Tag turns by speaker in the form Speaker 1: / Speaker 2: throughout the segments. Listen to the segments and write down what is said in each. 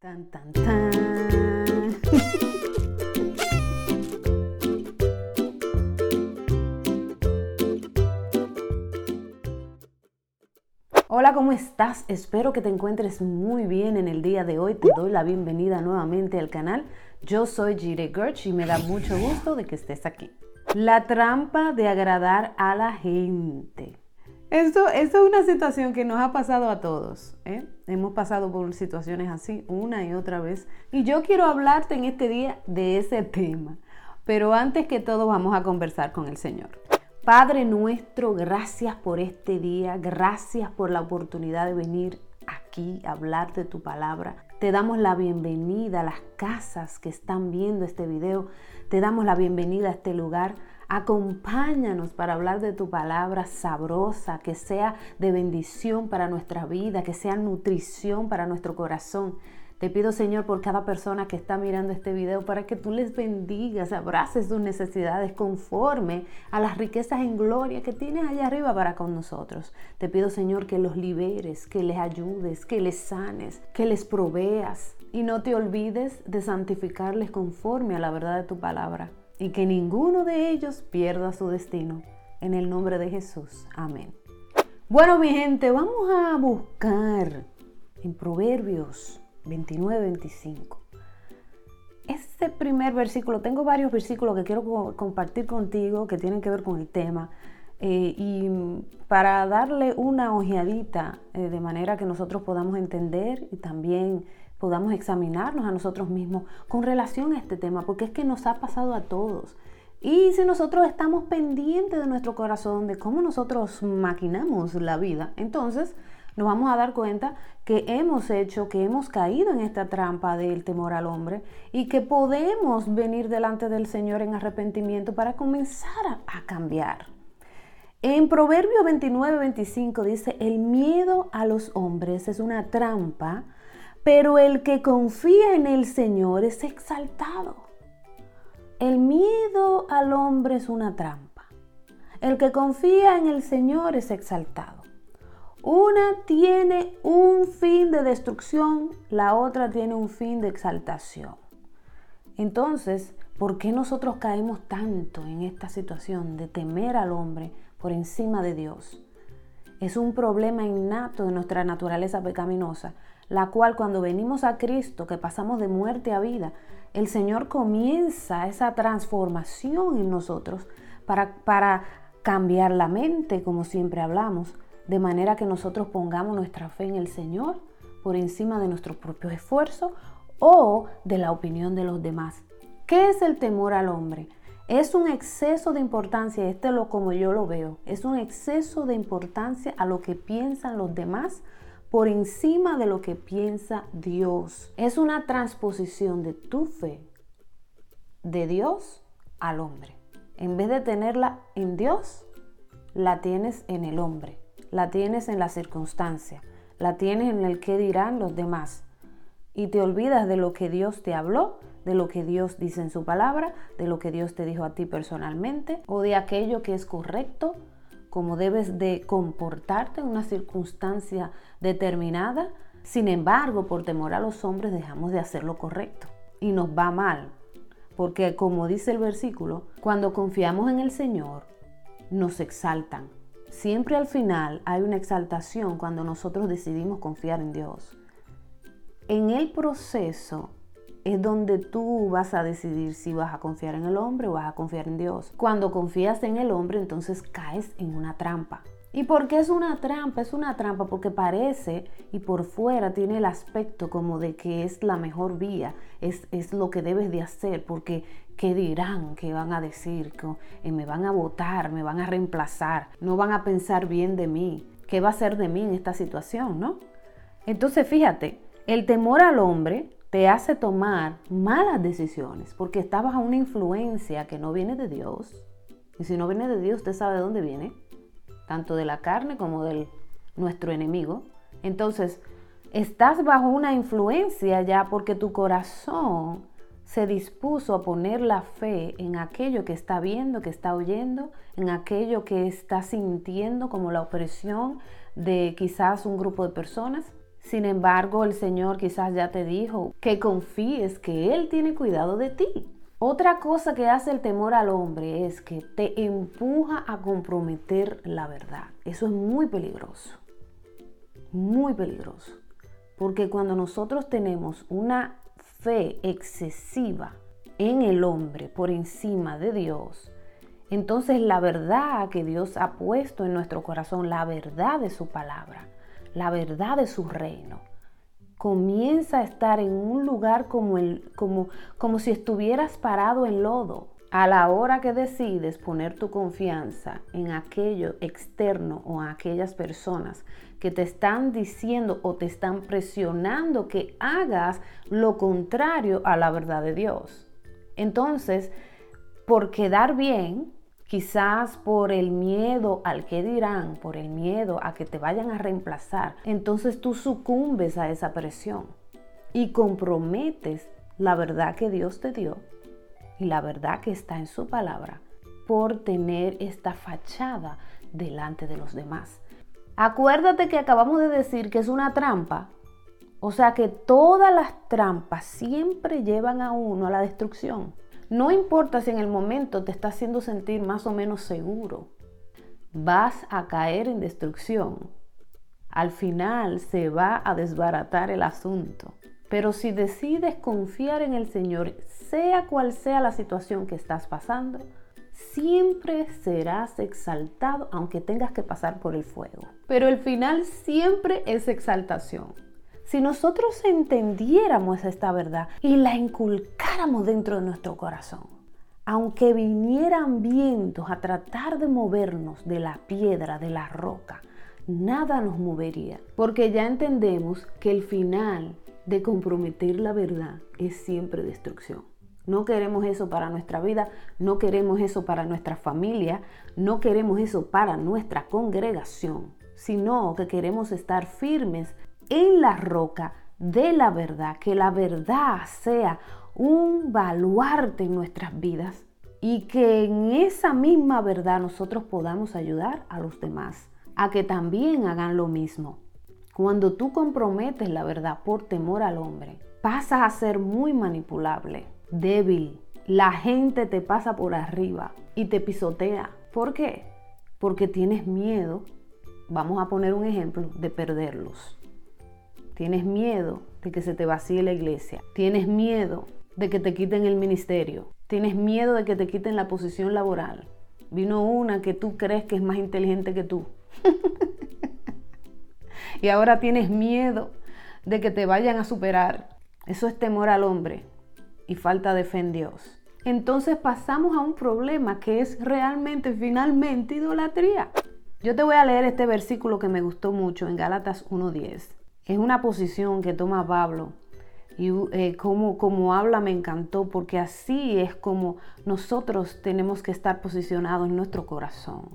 Speaker 1: Tan, tan, tan. Hola, ¿cómo estás? Espero que te encuentres muy bien en el día de hoy. Te doy la bienvenida nuevamente al canal. Yo soy Jire Gertz y me da mucho gusto de que estés aquí. La trampa de agradar a la gente. Esto, es una situación que nos ha pasado a todos. ¿eh? Hemos pasado por situaciones así una y otra vez. Y yo quiero hablarte en este día de ese tema. Pero antes que todo vamos a conversar con el Señor. Padre nuestro, gracias por este día. Gracias por la oportunidad de venir aquí a hablar de tu palabra. Te damos la bienvenida a las casas que están viendo este video. Te damos la bienvenida a este lugar. Acompáñanos para hablar de tu palabra sabrosa, que sea de bendición para nuestra vida, que sea nutrición para nuestro corazón. Te pido, Señor, por cada persona que está mirando este video, para que tú les bendigas, abraces sus necesidades conforme a las riquezas en gloria que tienes allá arriba para con nosotros. Te pido, Señor, que los liberes, que les ayudes, que les sanes, que les proveas. Y no te olvides de santificarles conforme a la verdad de tu palabra y que ninguno de ellos pierda su destino. En el nombre de Jesús. Amén. Bueno, mi gente, vamos a buscar en Proverbios 29-25. Este primer versículo, tengo varios versículos que quiero compartir contigo que tienen que ver con el tema. Eh, y para darle una ojeadita eh, de manera que nosotros podamos entender y también podamos examinarnos a nosotros mismos con relación a este tema, porque es que nos ha pasado a todos. Y si nosotros estamos pendientes de nuestro corazón, de cómo nosotros maquinamos la vida, entonces nos vamos a dar cuenta que hemos hecho, que hemos caído en esta trampa del temor al hombre y que podemos venir delante del Señor en arrepentimiento para comenzar a, cambiar. En Proverbio 29, 25 dice, el miedo a los hombres es una trampa pero el que confía en el Señor es exaltado. El miedo al hombre es una trampa. El que confía en el Señor es exaltado. Una tiene un fin de destrucción, la otra tiene un fin de exaltación. Entonces, ¿por qué nosotros caemos tanto en esta situación de temer al hombre por encima de Dios? Es un problema innato de nuestra naturaleza pecaminosa la cual cuando venimos a Cristo, que pasamos de muerte a vida, el Señor comienza esa transformación en nosotros para, para cambiar la mente, como siempre hablamos, de manera que nosotros pongamos nuestra fe en el Señor por encima de nuestro propio esfuerzo o de la opinión de los demás. ¿Qué es el temor al hombre? Es un exceso de importancia, este es lo como yo lo veo, es un exceso de importancia a lo que piensan los demás por encima de lo que piensa Dios. Es una transposición de tu fe de Dios al hombre. En vez de tenerla en Dios, la tienes en el hombre, la tienes en la circunstancia, la tienes en el que dirán los demás. Y te olvidas de lo que Dios te habló, de lo que Dios dice en su palabra, de lo que Dios te dijo a ti personalmente o de aquello que es correcto cómo debes de comportarte en una circunstancia determinada. Sin embargo, por temor a los hombres dejamos de hacer lo correcto y nos va mal. Porque como dice el versículo, cuando confiamos en el Señor, nos exaltan. Siempre al final hay una exaltación cuando nosotros decidimos confiar en Dios. En el proceso es donde tú vas a decidir si vas a confiar en el hombre o vas a confiar en Dios. Cuando confías en el hombre, entonces caes en una trampa. ¿Y por qué es una trampa? Es una trampa porque parece y por fuera tiene el aspecto como de que es la mejor vía, es, es lo que debes de hacer, porque ¿qué dirán? ¿Qué van a decir? que eh, ¿Me van a votar? ¿Me van a reemplazar? ¿No van a pensar bien de mí? ¿Qué va a ser de mí en esta situación? ¿No? Entonces fíjate, el temor al hombre te hace tomar malas decisiones porque estás bajo una influencia que no viene de Dios. Y si no viene de Dios, usted sabe de dónde viene, tanto de la carne como de nuestro enemigo. Entonces, estás bajo una influencia ya porque tu corazón se dispuso a poner la fe en aquello que está viendo, que está oyendo, en aquello que está sintiendo como la opresión de quizás un grupo de personas Sin embargo, el Señor quizás ya te dijo que confíes que Él tiene cuidado de ti. Otra cosa que hace el temor al hombre es que te empuja a comprometer la verdad. Eso es muy peligroso. Muy peligroso. Porque cuando nosotros tenemos una fe excesiva en el hombre por encima de Dios, entonces la verdad que Dios ha puesto en nuestro corazón, la verdad de su palabra, la verdad de su reino, comienza a estar en un lugar como, el, como, como si estuvieras parado en lodo. A la hora que decides poner tu confianza en aquello externo o a aquellas personas que te están diciendo o te están presionando que hagas lo contrario a la verdad de Dios. Entonces, por quedar bien, quizás por el miedo al que dirán, por el miedo a que te vayan a reemplazar, entonces tú sucumbes a esa presión y comprometes la verdad que Dios te dio y la verdad que está en su palabra por tener esta fachada delante de los demás. Acuérdate que acabamos de decir que es una trampa. O sea que todas las trampas siempre llevan a uno a la destrucción. No importa si en el momento te está haciendo sentir más o menos seguro, vas a caer en destrucción. Al final se va a desbaratar el asunto. Pero si decides confiar en el Señor, sea cual sea la situación que estás pasando, siempre serás exaltado aunque tengas que pasar por el fuego. Pero el final siempre es exaltación. Si nosotros entendiéramos esta verdad y la inculcáramos dentro de nuestro corazón, aunque vinieran vientos a tratar de movernos de la piedra, de la roca, nada nos movería, porque ya entendemos que el final de comprometer la verdad es siempre destrucción. No queremos eso para nuestra vida, no queremos eso para nuestra familia, no queremos eso para nuestra congregación, sino que queremos estar firmes en la roca de la verdad, que la verdad sea un baluarte en nuestras vidas y que en esa misma verdad nosotros podamos ayudar a los demás a que también hagan lo mismo. Cuando tú comprometes la verdad por temor al hombre, pasas a ser muy manipulable, débil. La gente te pasa por arriba y te pisotea. ¿Por qué? Porque tienes miedo, vamos a poner un ejemplo, de perderlos. Tienes miedo de que se te vacíe la iglesia. Tienes miedo de que te quiten el ministerio. Tienes miedo de que te quiten la posición laboral. Vino una que tú crees que es más inteligente que tú. y ahora tienes miedo de que te vayan a superar. Eso es temor al hombre y falta de fe en Dios. Entonces pasamos a un problema que es realmente, finalmente, idolatría. Yo te voy a leer este versículo que me gustó mucho en Gálatas 1.10. Es una posición que toma Pablo y eh, como, como habla me encantó porque así es como nosotros tenemos que estar posicionados en nuestro corazón.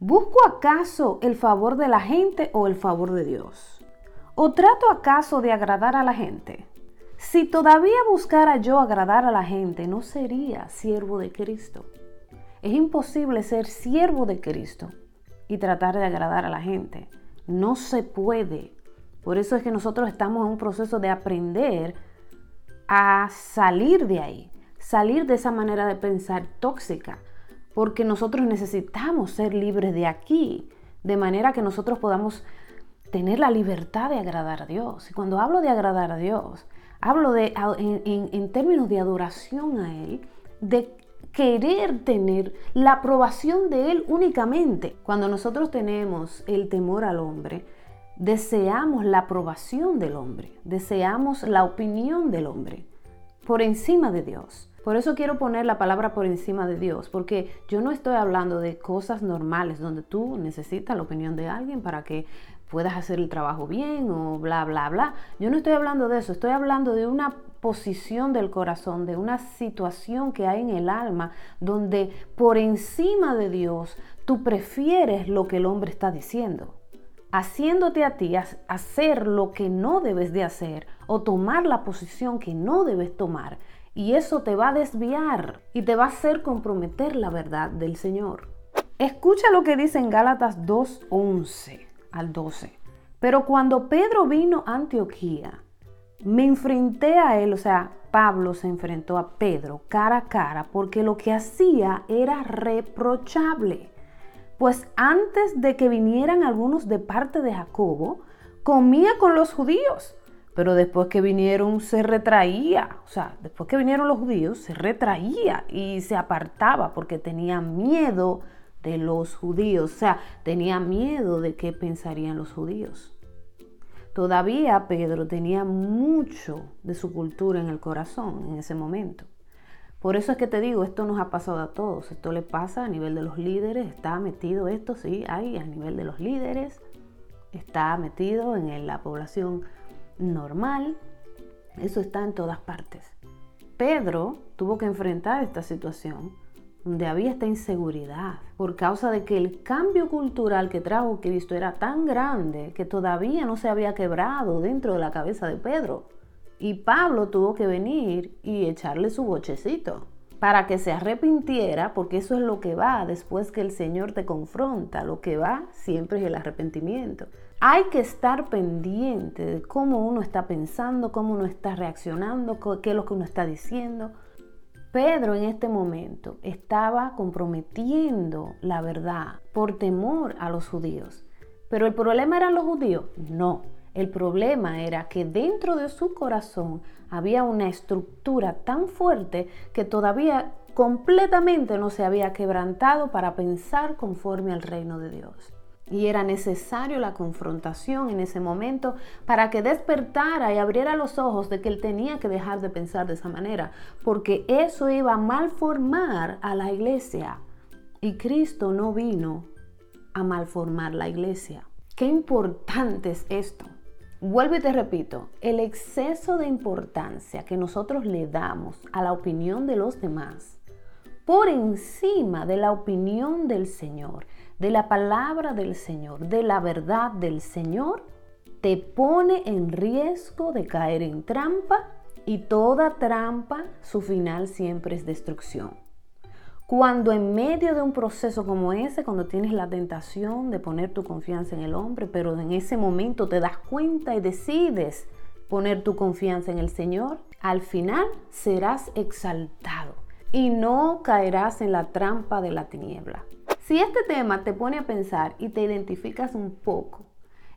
Speaker 1: ¿Busco acaso el favor de la gente o el favor de Dios? ¿O trato acaso de agradar a la gente? Si todavía buscara yo agradar a la gente, no sería siervo de Cristo. Es imposible ser siervo de Cristo y tratar de agradar a la gente. No se puede. Por eso es que nosotros estamos en un proceso de aprender a salir de ahí, salir de esa manera de pensar tóxica, porque nosotros necesitamos ser libres de aquí, de manera que nosotros podamos tener la libertad de agradar a Dios. Y cuando hablo de agradar a Dios, hablo de, en, en términos de adoración a Él, de querer tener la aprobación de Él únicamente. Cuando nosotros tenemos el temor al hombre, deseamos la aprobación del hombre, deseamos la opinión del hombre por encima de Dios. Por eso quiero poner la palabra por encima de Dios, porque yo no estoy hablando de cosas normales donde tú necesitas la opinión de alguien para que puedas hacer el trabajo bien o bla, bla, bla. Yo no estoy hablando de eso, estoy hablando de una posición del corazón, de una situación que hay en el alma donde por encima de Dios tú prefieres lo que el hombre está diciendo haciéndote a ti hacer lo que no debes de hacer o tomar la posición que no debes tomar. Y eso te va a desviar y te va a hacer comprometer la verdad del Señor. Escucha lo que dice en Gálatas 2:11 al 12. Pero cuando Pedro vino a Antioquía, me enfrenté a él, o sea, Pablo se enfrentó a Pedro cara a cara porque lo que hacía era reprochable. Pues antes de que vinieran algunos de parte de Jacobo, comía con los judíos, pero después que vinieron se retraía, o sea, después que vinieron los judíos se retraía y se apartaba porque tenía miedo de los judíos, o sea, tenía miedo de qué pensarían los judíos. Todavía Pedro tenía mucho de su cultura en el corazón en ese momento. Por eso es que te digo, esto nos ha pasado a todos. Esto le pasa a nivel de los líderes, está metido esto, sí, hay a nivel de los líderes, está metido en la población normal. Eso está en todas partes. Pedro tuvo que enfrentar esta situación donde había esta inseguridad por causa de que el cambio cultural que trajo Cristo era tan grande que todavía no se había quebrado dentro de la cabeza de Pedro. Y Pablo tuvo que venir y echarle su bochecito para que se arrepintiera, porque eso es lo que va después que el Señor te confronta, lo que va siempre es el arrepentimiento. Hay que estar pendiente de cómo uno está pensando, cómo uno está reaccionando, qué es lo que uno está diciendo, Pedro en este momento estaba comprometiendo la verdad por temor a los judíos. Pero el problema eran los judíos. No, el problema era que dentro de su corazón había una estructura tan fuerte que todavía completamente no se había quebrantado para pensar conforme al reino de Dios. Y era necesario la confrontación en ese momento para que despertara y abriera los ojos de que él tenía que dejar de pensar de esa manera, porque eso iba a malformar a la iglesia. Y Cristo no vino a malformar la iglesia. Qué importante es esto. Vuelvo y te repito, el exceso de importancia que nosotros le damos a la opinión de los demás por encima de la opinión del Señor de la palabra del Señor, de la verdad del Señor, te pone en riesgo de caer en trampa y toda trampa, su final siempre es destrucción. Cuando en medio de un proceso como ese, cuando tienes la tentación de poner tu confianza en el hombre, pero en ese momento te das cuenta y decides poner tu confianza en el Señor, al final serás exaltado y no caerás en la trampa de la tiniebla. Si este tema te pone a pensar y te identificas un poco,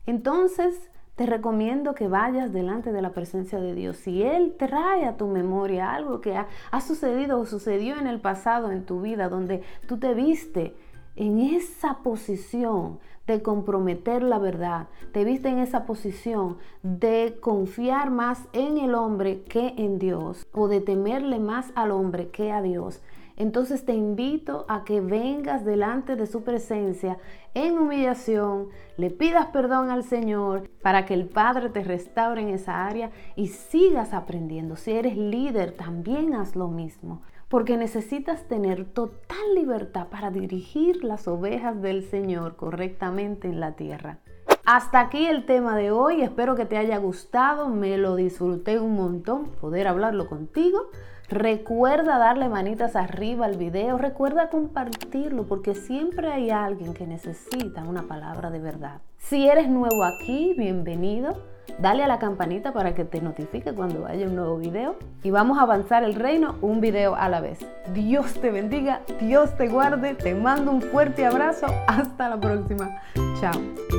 Speaker 1: entonces te recomiendo que vayas delante de la presencia de Dios. Si Él trae a tu memoria algo que ha, sucedido o sucedió en el pasado en tu vida, donde tú te viste en esa posición de comprometer la verdad, te viste en esa posición de confiar más en el hombre que en Dios o de temerle más al hombre que a Dios, entonces te invito a que vengas delante de su presencia en humillación, le pidas perdón al Señor para que el Padre te restaure en esa área y sigas aprendiendo. Si eres líder, también haz lo mismo porque necesitas tener total libertad para dirigir las ovejas del Señor correctamente en la tierra. Hasta aquí el tema de hoy, espero que te haya gustado, me lo disfruté un montón poder hablarlo contigo. Recuerda darle manitas arriba al video, recuerda compartirlo porque siempre hay alguien que necesita una palabra de verdad. Si eres nuevo aquí, bienvenido. Dale a la campanita para que te notifique cuando haya un nuevo video y vamos a avanzar el reino un video a la vez. Dios te bendiga, Dios te guarde, te mando un fuerte abrazo, hasta la próxima. Chao.